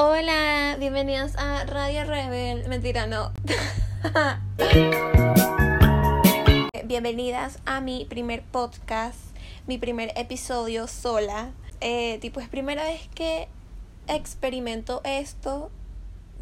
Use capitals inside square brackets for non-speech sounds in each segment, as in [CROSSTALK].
Hola, bienvenidos a Radio Rebel. Mentira, no. [LAUGHS] Bienvenidas a mi primer podcast, mi primer episodio sola. Eh, tipo, es primera vez que experimento esto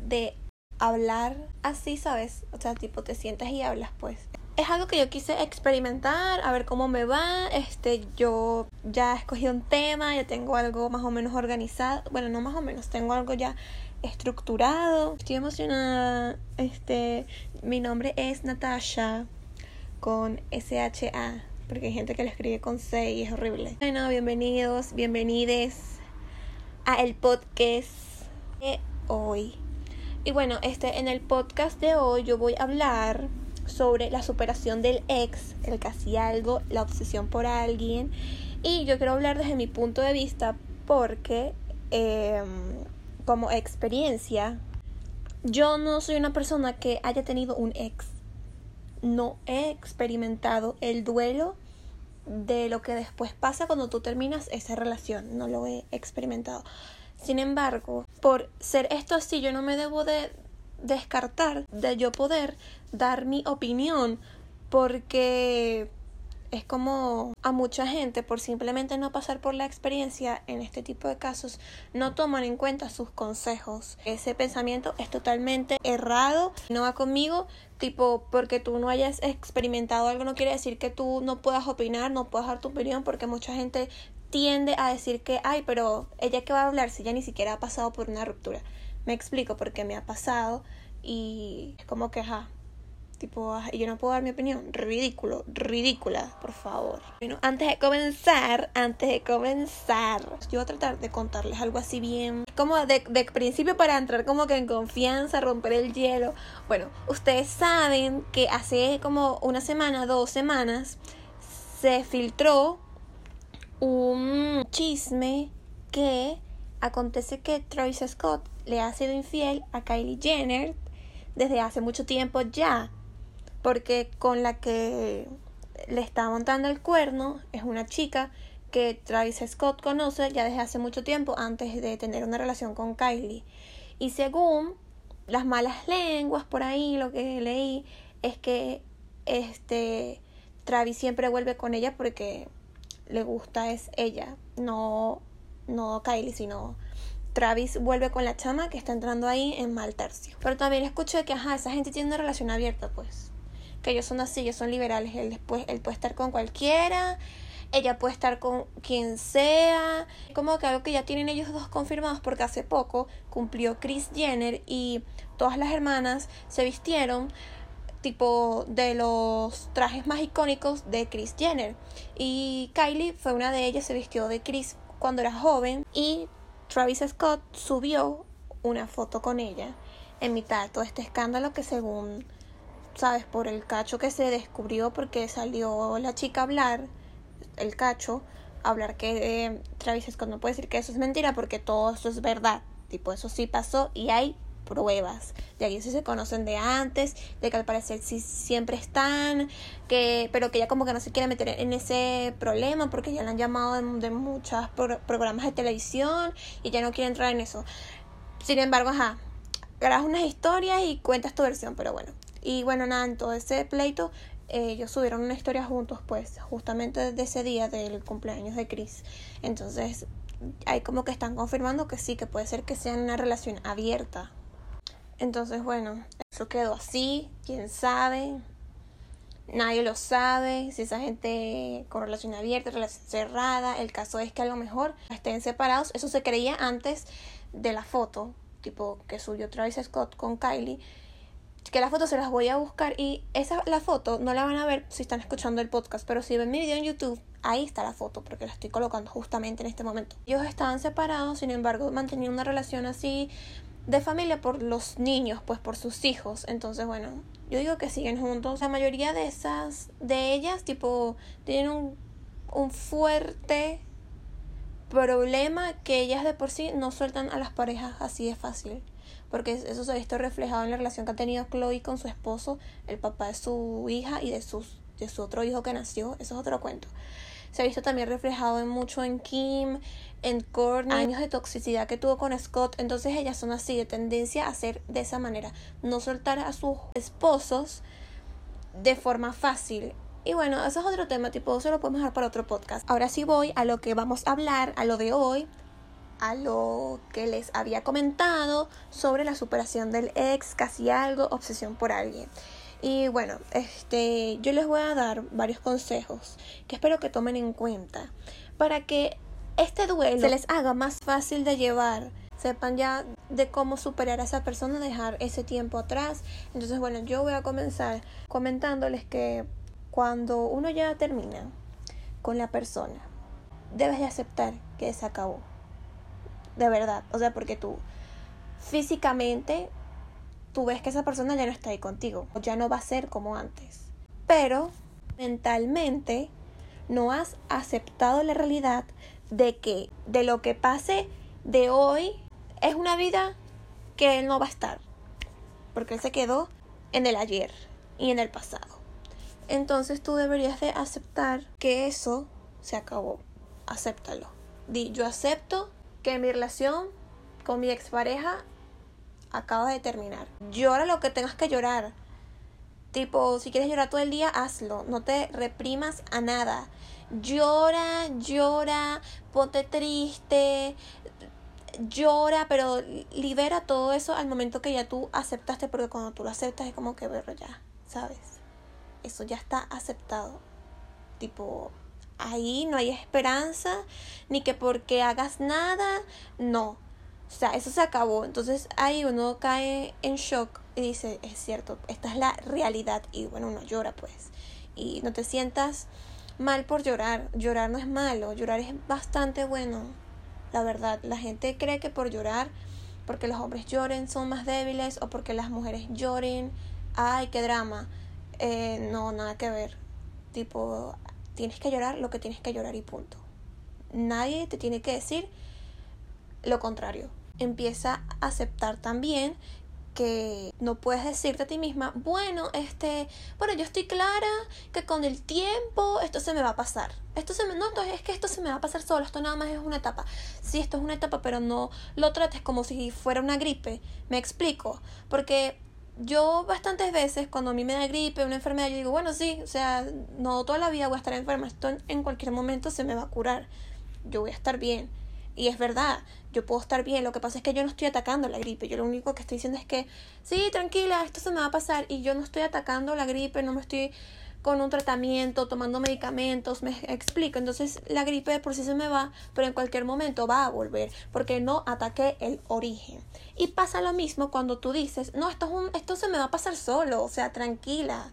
de hablar así, ¿sabes? O sea, tipo, te sientas y hablas, pues es algo que yo quise experimentar, a ver cómo me va. Este, yo ya escogí un tema, ya tengo algo más o menos organizado. Bueno, no más o menos, tengo algo ya estructurado. Estoy emocionada. Este, mi nombre es Natasha con SHA, porque hay gente que lo escribe con C y es horrible. Bueno, bienvenidos, bienvenides a el podcast de hoy. Y bueno, este en el podcast de hoy yo voy a hablar sobre la superación del ex, el casi algo, la obsesión por alguien. Y yo quiero hablar desde mi punto de vista porque em, como experiencia, yo no soy una persona que haya tenido un ex. No he experimentado el duelo de lo que después pasa cuando tú terminas esa relación. No lo he experimentado. Sin embargo, por ser esto así, yo no me debo de descartar de yo poder dar mi opinión porque es como a mucha gente por simplemente no pasar por la experiencia en este tipo de casos no toman en cuenta sus consejos. Ese pensamiento es totalmente errado, no va conmigo, tipo porque tú no hayas experimentado algo no quiere decir que tú no puedas opinar, no puedas dar tu opinión porque mucha gente tiende a decir que, ay, pero ella que va a hablar si ella ni siquiera ha pasado por una ruptura. Me explico porque me ha pasado y es como que, ajá, tipo, yo no puedo dar mi opinión. Ridículo, ridícula, por favor. Bueno, antes de comenzar, antes de comenzar, yo voy a tratar de contarles algo así bien, como de, de principio para entrar como que en confianza, romper el hielo. Bueno, ustedes saben que hace como una semana, dos semanas, se filtró un chisme que acontece que Travis Scott le ha sido infiel a Kylie Jenner desde hace mucho tiempo ya, porque con la que le está montando el cuerno es una chica que Travis Scott conoce ya desde hace mucho tiempo antes de tener una relación con Kylie. Y según las malas lenguas por ahí, lo que leí es que este Travis siempre vuelve con ella porque le gusta es ella, no no Kylie, sino Travis vuelve con la chama que está entrando ahí en mal tercio. Pero también escuché que, ajá, esa gente tiene una relación abierta, pues. Que ellos son así, ellos son liberales. Él, después, él puede estar con cualquiera, ella puede estar con quien sea. Como que algo que ya tienen ellos dos confirmados, porque hace poco cumplió Chris Jenner y todas las hermanas se vistieron tipo de los trajes más icónicos de Chris Jenner. Y Kylie fue una de ellas, se vistió de Chris cuando era joven y Travis Scott subió una foto con ella en mitad de todo este escándalo que según sabes por el cacho que se descubrió porque salió la chica a hablar el cacho a hablar que eh, Travis Scott no puede decir que eso es mentira porque todo eso es verdad. Tipo eso sí pasó y hay pruebas de que sí se conocen de antes, de que al parecer sí siempre están, que pero que ella como que no se quiere meter en ese problema porque ya la han llamado de, muchos programas de televisión y ya no quiere entrar en eso. Sin embargo, ajá, grabas unas historias y cuentas tu versión, pero bueno. Y bueno, nada, en todo ese pleito ellos subieron una historia juntos, pues, justamente desde ese día del cumpleaños de Chris. Entonces, hay como que están confirmando que sí, que puede ser que sea una relación abierta. Entonces, bueno, eso quedó así, quién sabe. Nadie lo sabe, si esa gente con relación abierta, relación cerrada, el caso es que a lo mejor estén separados, eso se creía antes de la foto, tipo que subió Travis Scott con Kylie, que la foto se las voy a buscar y esa la foto no la van a ver si están escuchando el podcast, pero si ven mi video en YouTube, ahí está la foto porque la estoy colocando justamente en este momento. Ellos estaban separados, sin embargo, mantenían una relación así de familia por los niños, pues por sus hijos. Entonces, bueno, yo digo que siguen juntos. La mayoría de esas, de ellas, tipo, tienen un, un fuerte problema que ellas de por sí no sueltan a las parejas así de fácil. Porque eso se ha visto reflejado en la relación que ha tenido Chloe con su esposo, el papá de su hija y de, sus, de su otro hijo que nació. Eso es otro cuento. Se ha visto también reflejado en mucho en Kim, en Courtney, años de toxicidad que tuvo con Scott. Entonces ellas son así, de tendencia a ser de esa manera. No soltar a sus esposos de forma fácil. Y bueno, eso es otro tema, tipo, eso lo podemos dejar para otro podcast. Ahora sí voy a lo que vamos a hablar, a lo de hoy, a lo que les había comentado sobre la superación del ex, casi algo, obsesión por alguien. Y bueno, este, yo les voy a dar varios consejos que espero que tomen en cuenta para que este duelo se les haga más fácil de llevar sepan ya de cómo superar a esa persona, dejar ese tiempo atrás. Entonces, bueno, yo voy a comenzar comentándoles que cuando uno ya termina con la persona, debes de aceptar que se acabó. De verdad, o sea, porque tú físicamente tú ves que esa persona ya no está ahí contigo, ya no va a ser como antes. Pero mentalmente no has aceptado la realidad de que de lo que pase de hoy es una vida que él no va a estar, porque él se quedó en el ayer y en el pasado. Entonces tú deberías de aceptar que eso se acabó. Acéptalo. Di, yo acepto que mi relación con mi expareja acaba de terminar. Llora lo que tengas que llorar. Tipo, si quieres llorar todo el día, hazlo. No te reprimas a nada. Llora, llora, ponte triste, llora, pero libera todo eso al momento que ya tú aceptaste, porque cuando tú lo aceptas es como que, verlo ya, ¿sabes? Eso ya está aceptado. Tipo, ahí no hay esperanza, ni que porque hagas nada, no. O sea, eso se acabó. Entonces ahí uno cae en shock y dice, es cierto, esta es la realidad. Y bueno, uno llora pues. Y no te sientas mal por llorar. Llorar no es malo, llorar es bastante bueno. La verdad, la gente cree que por llorar, porque los hombres lloren son más débiles o porque las mujeres lloren, ay, qué drama. Eh, no, nada que ver. Tipo, tienes que llorar lo que tienes que llorar y punto. Nadie te tiene que decir lo contrario. Empieza a aceptar también que no puedes decirte a ti misma, bueno, este, bueno, yo estoy clara que con el tiempo esto se me va a pasar. Esto se me, no, es que esto se me va a pasar solo, esto nada más es una etapa. Sí, esto es una etapa, pero no lo trates como si fuera una gripe. Me explico, porque yo bastantes veces cuando a mí me da gripe, una enfermedad, yo digo, bueno, sí, o sea, no toda la vida voy a estar enferma, esto en cualquier momento se me va a curar. Yo voy a estar bien y es verdad, yo puedo estar bien, lo que pasa es que yo no estoy atacando la gripe, yo lo único que estoy diciendo es que, sí, tranquila, esto se me va a pasar y yo no estoy atacando la gripe, no me estoy con un tratamiento, tomando medicamentos, me explico. Entonces la gripe por sí se me va, pero en cualquier momento va a volver, porque no ataqué el origen. Y pasa lo mismo cuando tú dices, no, esto, es un, esto se me va a pasar solo, o sea, tranquila.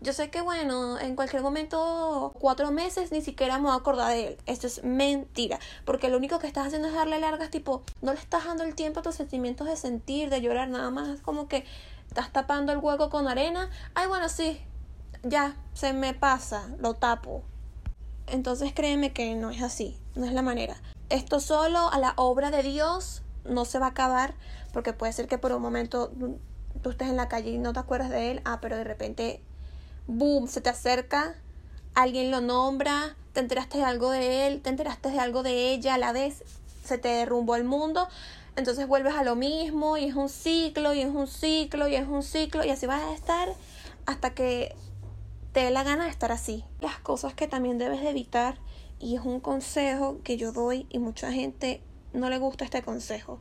Yo sé que, bueno, en cualquier momento, cuatro meses, ni siquiera me voy a acordar de él. Esto es mentira. Porque lo único que estás haciendo es darle largas, tipo, no le estás dando el tiempo a tus sentimientos de sentir, de llorar, nada más. como que estás tapando el hueco con arena. Ay, bueno, sí, ya, se me pasa, lo tapo. Entonces créeme que no es así, no es la manera. Esto solo a la obra de Dios no se va a acabar, porque puede ser que por un momento tú estés en la calle y no te acuerdas de él, ah, pero de repente boom, se te acerca, alguien lo nombra, te enteraste de algo de él, te enteraste de algo de ella, a la vez se te derrumbó el mundo, entonces vuelves a lo mismo y es un ciclo y es un ciclo y es un ciclo y así vas a estar hasta que te dé la gana de estar así. Las cosas que también debes de evitar y es un consejo que yo doy y mucha gente no le gusta este consejo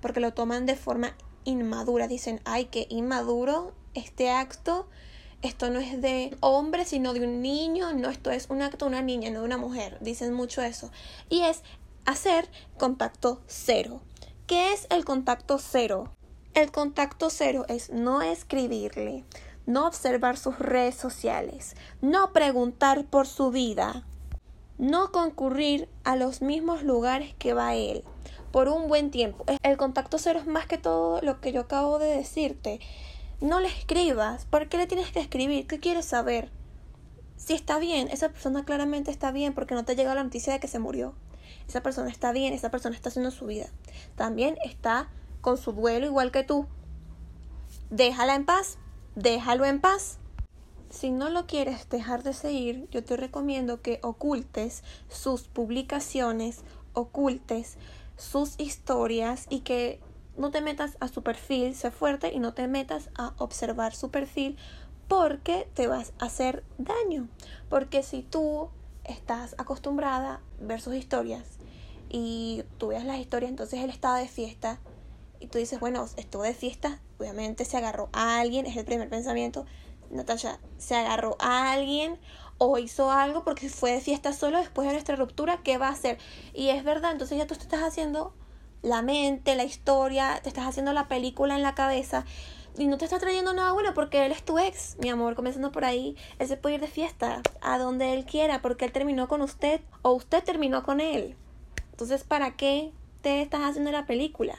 porque lo toman de forma inmadura, dicen, ay, qué inmaduro este acto esto no es de hombre, sino de un niño, no, esto es un acto de una niña, no de una mujer, dicen mucho eso. Y es hacer contacto cero. ¿Qué es el contacto cero? El contacto cero es no escribirle, no observar sus redes sociales, no preguntar por su vida, no concurrir a los mismos lugares que va él por un buen tiempo. El contacto cero es más que todo lo que yo acabo de decirte no le escribas. ¿Por qué le tienes que escribir? ¿Qué quieres saber? Si está bien, esa persona claramente está bien porque no te llega la noticia de que se murió. Esa persona está bien, esa persona está haciendo su vida. También está con su duelo igual que tú. Déjala en paz, déjalo en paz. si no lo quieres dejar de seguir, yo te recomiendo que ocultes sus publicaciones, ocultes sus historias y que no te metas a su perfil, sé fuerte y no te metas a observar su perfil porque te vas a hacer daño. Porque si tú estás acostumbrada a ver sus historias y tú veas las historias, entonces él estaba de fiesta y tú dices, bueno, estuvo de fiesta, obviamente se agarró a alguien, es el primer pensamiento. Natasha se agarró a alguien o hizo algo porque fue de fiesta solo después de nuestra ruptura, ¿qué va a hacer? Y es verdad, entonces ya tú te estás haciendo la mente, la historia, te estás haciendo la película en la cabeza y no te está trayendo nada bueno porque él es tu ex, mi amor, comenzando por ahí. Él se puede ir de fiesta a donde él quiera porque él terminó con usted o usted terminó con él. Entonces, ¿para qué te estás haciendo la película?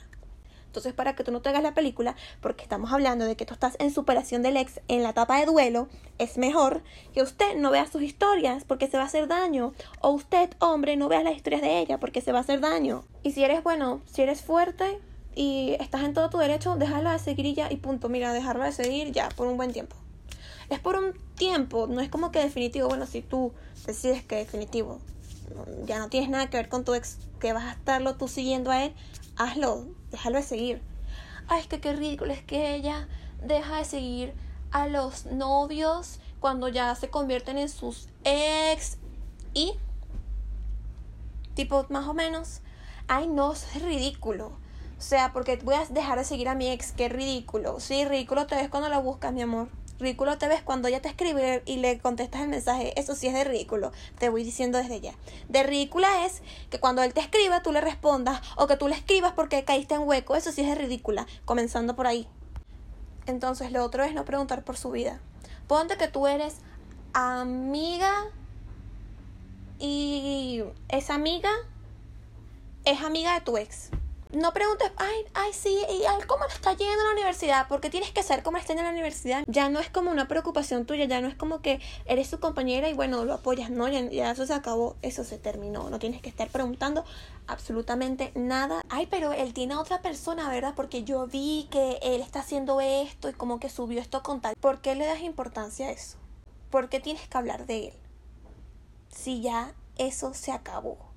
Entonces, para que tú no te hagas la película, porque estamos hablando de que tú estás en superación del ex en la etapa de duelo, es mejor que usted no vea sus historias porque se va a hacer daño. O usted, hombre, no vea las historias de ella porque se va a hacer daño. Y si eres bueno, si eres fuerte, y estás en todo tu derecho, dejarlo de seguir y ya, y punto. Mira, dejarlo de seguir ya, por un buen tiempo. Es por un tiempo, no es como que definitivo. Bueno, si tú decides que definitivo ya no tienes nada que ver con tu ex, que vas a estarlo tú siguiendo a él, hazlo, déjalo de seguir. Ay, es que qué ridículo, es que ella deja de seguir a los novios cuando ya se convierten en sus ex y tipo más o menos ay no es ridículo o sea, porque voy a dejar de seguir a mi ex, qué ridículo. Sí, ridículo te ves cuando la buscas, mi amor. Ridículo te ves cuando ella te escribe y le contestas el mensaje. Eso sí es de ridículo. Te voy diciendo desde ya. De ridícula es que cuando él te escriba tú le respondas o que tú le escribas porque caíste en hueco. Eso sí es de ridícula. Comenzando por ahí. Entonces lo otro es no preguntar por su vida. Ponte que tú eres amiga y esa amiga es amiga de tu ex no preguntes, ay, ay, sí, y cómo le está yendo a la universidad, porque tienes que saber cómo está en la universidad. Ya no es como una preocupación tuya, ya no es como que eres su compañera y bueno, lo apoyas, no, ya, ya eso se acabó, eso se terminó, no tienes que estar preguntando absolutamente nada. Ay, pero él tiene a otra persona, ¿verdad? Porque yo vi que él está haciendo esto y como que subió esto con tal. ¿Por qué le das importancia a eso? ¿Por qué tienes que hablar de él? Si ya eso se acabó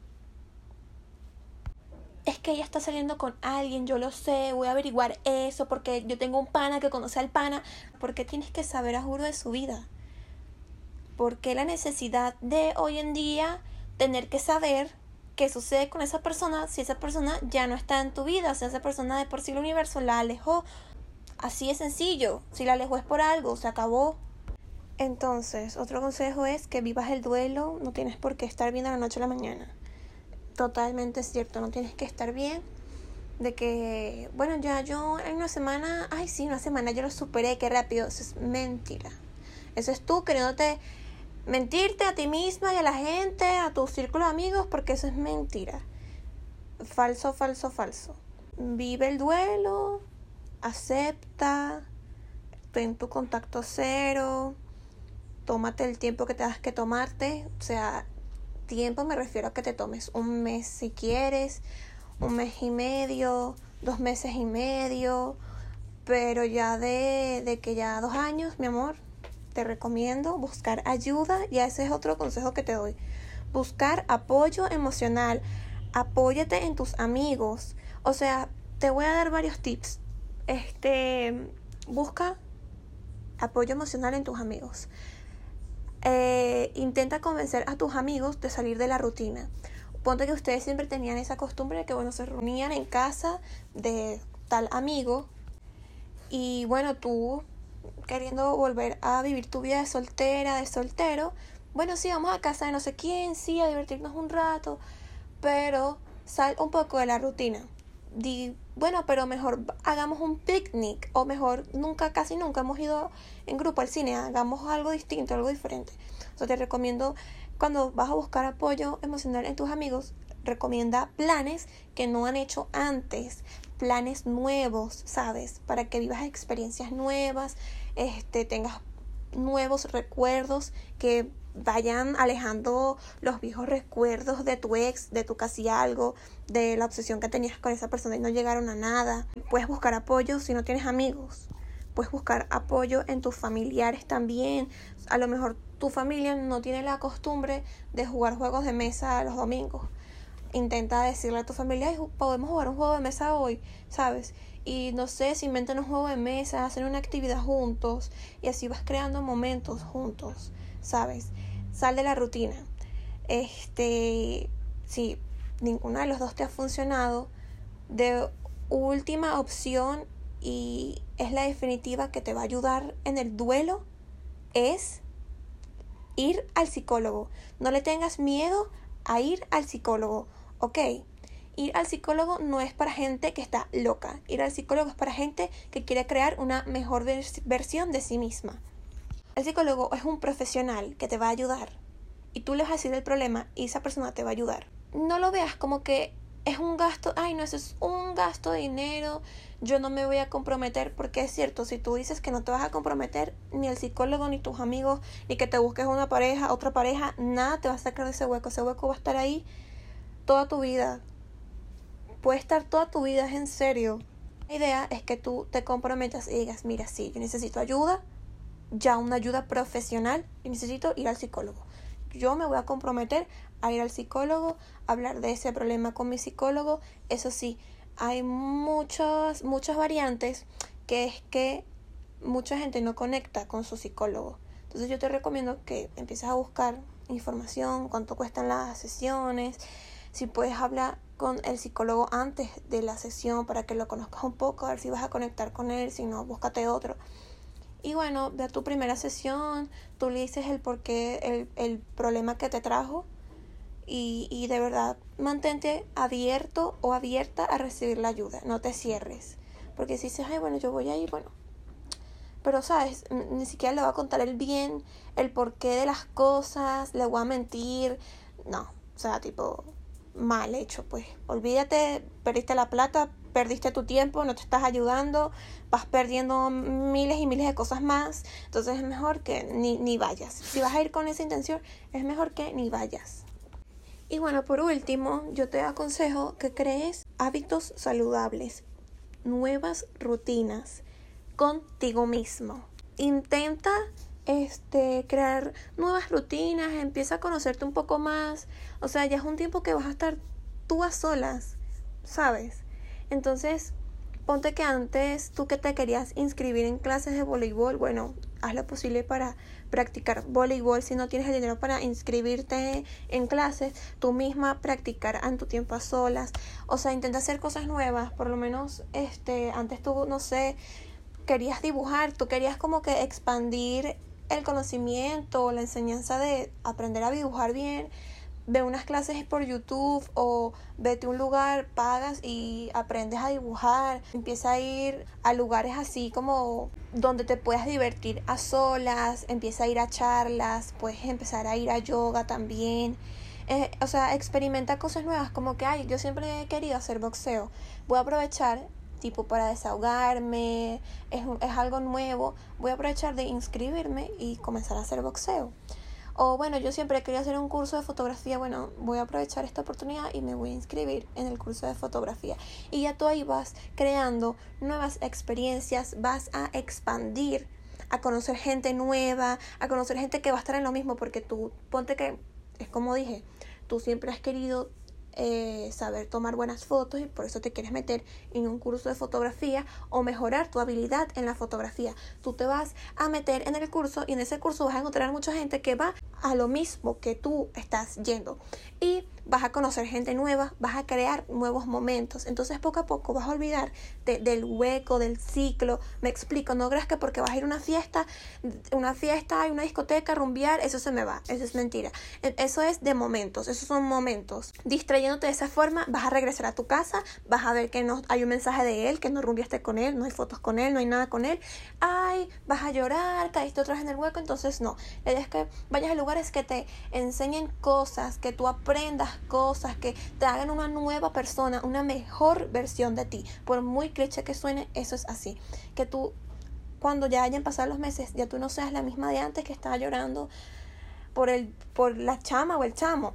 es que ella está saliendo con alguien, yo lo sé, voy a averiguar eso porque yo tengo un pana que conoce al pana, porque tienes que saber a juro de su vida. Porque la necesidad de hoy en día tener que saber qué sucede con esa persona si esa persona ya no está en tu vida, sea, esa persona de por sí el universo la alejó. Así es sencillo, si la alejó es por algo, se acabó. Entonces, otro consejo es que vivas el duelo, no tienes por qué estar bien de la noche a la mañana totalmente cierto, no tienes que estar bien de que, bueno, ya yo en una semana, ay, sí, una semana yo lo superé, qué rápido, eso es mentira. Eso es tú queriéndote mentirte a ti misma y a la gente, a tu círculo de amigos, porque eso es mentira. Falso, falso, falso. Vive el duelo, acepta, ten tu contacto cero, tómate el tiempo que tengas que tomarte, o sea, tiempo me refiero a que te tomes un mes si quieres, un mes y medio, dos meses y medio, pero ya de, de que ya dos años, mi amor, te recomiendo buscar ayuda y ese es otro consejo que te doy. Buscar apoyo emocional. Apóyate en tus amigos. O sea, te voy a dar varios tips. Este, busca apoyo emocional en tus amigos. Eh, intenta convencer a tus amigos de salir de la rutina. Ponte que ustedes siempre tenían esa costumbre de que, bueno, se reunían en casa de tal amigo y, bueno, tú queriendo volver a vivir tu vida de soltera, de soltero, bueno, sí, vamos a casa de no sé quién, sí, a divertirnos un rato, pero sal un poco de la rutina. Di, bueno, pero mejor hagamos un picnic o mejor nunca, casi nunca hemos ido en grupo al cine, hagamos algo distinto, algo diferente. O te recomiendo cuando vas a buscar apoyo emocional en tus amigos, recomienda planes que no han hecho antes, planes nuevos, ¿sabes? Para que vivas experiencias nuevas, este, tengas nuevos recuerdos que vayan alejando los viejos recuerdos de tu ex, de tu casi algo, de la obsesión que tenías con esa persona y no llegaron a nada. Puedes buscar apoyo si no tienes amigos. puedes buscar apoyo en tus familiares también. A lo mejor tu familia no tiene la costumbre de jugar juegos de mesa los domingos. Intenta decirle a tu familia, podemos jugar un juego de mesa hoy, ¿sabes? Y no sé, si inventan un juego de mesa, hacen una actividad juntos y así vas creando momentos juntos, ¿sabes? Sal de la rutina. Este, si ninguna de los dos te ha funcionado, de última opción y es la definitiva que te va a ayudar en el duelo es ir al psicólogo. No le tengas miedo a ir al psicólogo, ¿ok? Ir al psicólogo no es para gente que está loca. Ir al psicólogo es para gente que quiere crear una mejor versión de sí misma. El psicólogo es un profesional que te va a ayudar. Y tú le vas a decir el problema y esa persona te va a ayudar. No lo veas como que es un gasto, ay no, eso es un gasto de dinero, yo no me voy a comprometer, porque es cierto, si tú dices que no te vas a comprometer, ni el psicólogo, ni tus amigos, ni que te busques una pareja, otra pareja, nada te va a sacar de ese hueco, ese hueco va a estar ahí toda tu vida, puede estar toda tu vida, es en serio. La idea es que tú te comprometas y digas, mira, sí, yo necesito ayuda, ya una ayuda profesional, y necesito ir al psicólogo. Yo me voy a comprometer a ir al psicólogo, hablar de ese problema con mi psicólogo. Eso sí, hay muchas, muchas variantes que es que mucha gente no conecta con su psicólogo. Entonces yo te recomiendo que empieces a buscar información, cuánto cuestan las sesiones, si puedes hablar con el psicólogo antes de la sesión para que lo conozcas un poco, a ver si vas a conectar con él, si no, búscate otro. Y bueno, de tu primera sesión, tú le dices el por qué, el, el problema que te trajo y, y de verdad mantente abierto o abierta a recibir la ayuda, no te cierres. Porque si dices, ay, bueno, yo voy a ir, bueno. Pero, ¿sabes? Ni siquiera le voy a contar el bien, el porqué de las cosas, le voy a mentir. No, o sea, tipo, mal hecho, pues. Olvídate, perdiste la plata, perdiste tu tiempo, no te estás ayudando, vas perdiendo miles y miles de cosas más. Entonces es mejor que ni, ni vayas. Si vas a ir con esa intención, es mejor que ni vayas. Y bueno, por último, yo te aconsejo que crees hábitos saludables, nuevas rutinas contigo mismo. Intenta este crear nuevas rutinas, empieza a conocerte un poco más. O sea, ya es un tiempo que vas a estar tú a solas, ¿sabes? Entonces, ponte que antes tú que te querías inscribir en clases de voleibol, bueno, haz lo posible para practicar voleibol. Si no tienes el dinero para inscribirte en clases, tú misma practicar en tu tiempo a solas. O sea, intenta hacer cosas nuevas. Por lo menos, este, antes tú, no sé, querías dibujar, tú querías como que expandir el conocimiento, la enseñanza de aprender a dibujar bien ve unas clases por YouTube o vete a un lugar, pagas y aprendes a dibujar. Empieza a ir a lugares así como donde te puedas divertir a solas, empieza a ir a charlas, puedes empezar a ir a yoga también. Eh, o sea, experimenta cosas nuevas, como que, ay, yo siempre he querido hacer boxeo. Voy a aprovechar tipo para desahogarme, es, es algo nuevo, voy a aprovechar de inscribirme y comenzar a hacer boxeo. O bueno, yo siempre quería hacer un curso de fotografía, bueno, voy a aprovechar esta oportunidad y me voy a inscribir en el curso de fotografía. Y ya tú ahí vas creando nuevas experiencias, vas a expandir, a conocer gente nueva, a conocer gente que va a estar en lo mismo, porque tú, ponte que, es como dije, tú siempre has querido eh, saber tomar buenas fotos y por eso te quieres meter en un curso de fotografía o mejorar tu habilidad en la fotografía. Tú te vas a meter en el curso y en ese curso vas a encontrar mucha gente que va a lo mismo que tú estás yendo. Y vas a conocer gente nueva, vas a crear nuevos momentos. Entonces poco a poco vas a olvidar del hueco, del ciclo. Me explico, no creas que porque vas a ir a una fiesta, una fiesta, y una discoteca, rumbear, eso se me va. Eso es mentira. E, eso es de momentos, esos son momentos. Distrayéndote de esa forma, vas a regresar a tu casa, vas a ver que no hay un mensaje de él, que no rumbiaste con él, no hay fotos con él, no hay nada con él. Ay, vas a llorar, caíste otra vez en el hueco, entonces no. La idea es que vayas a que te enseñen cosas, que tú aprendas cosas, que te hagan una nueva persona, una mejor versión de ti. Por muy cliché que suene, eso es así. Que tú, cuando ya hayan pasado los meses, ya tú no seas la misma de antes que estaba llorando por, el, por la chama o el chamo.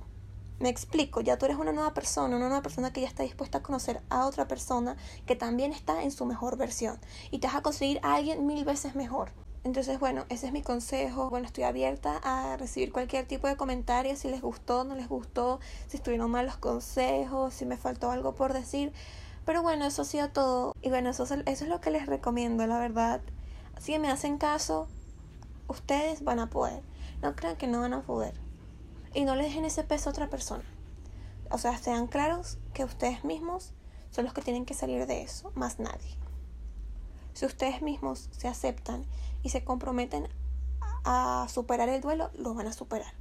Me explico, ya tú eres una nueva persona, una nueva persona que ya está dispuesta a conocer a otra persona que también está en su mejor versión y te vas a conseguir a alguien mil veces mejor. Entonces, bueno, ese es mi consejo. Bueno, estoy abierta a recibir cualquier tipo de comentario, si les gustó, no les gustó, si estuvieron mal los consejos, si me faltó algo por decir. Pero bueno, eso ha sido todo. Y bueno, eso, eso es lo que les recomiendo, la verdad. Si me hacen caso, ustedes van a poder. No crean que no van a poder. Y no le dejen ese peso a otra persona. O sea, sean claros que ustedes mismos son los que tienen que salir de eso, más nadie. Si ustedes mismos se aceptan y se comprometen a superar el duelo, lo van a superar.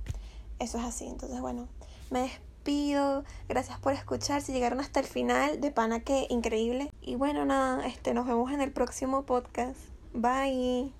Eso es así. Entonces, bueno, me despido. Gracias por escuchar. Si llegaron hasta el final, de pana que increíble. Y bueno, nada, este, nos vemos en el próximo podcast. Bye.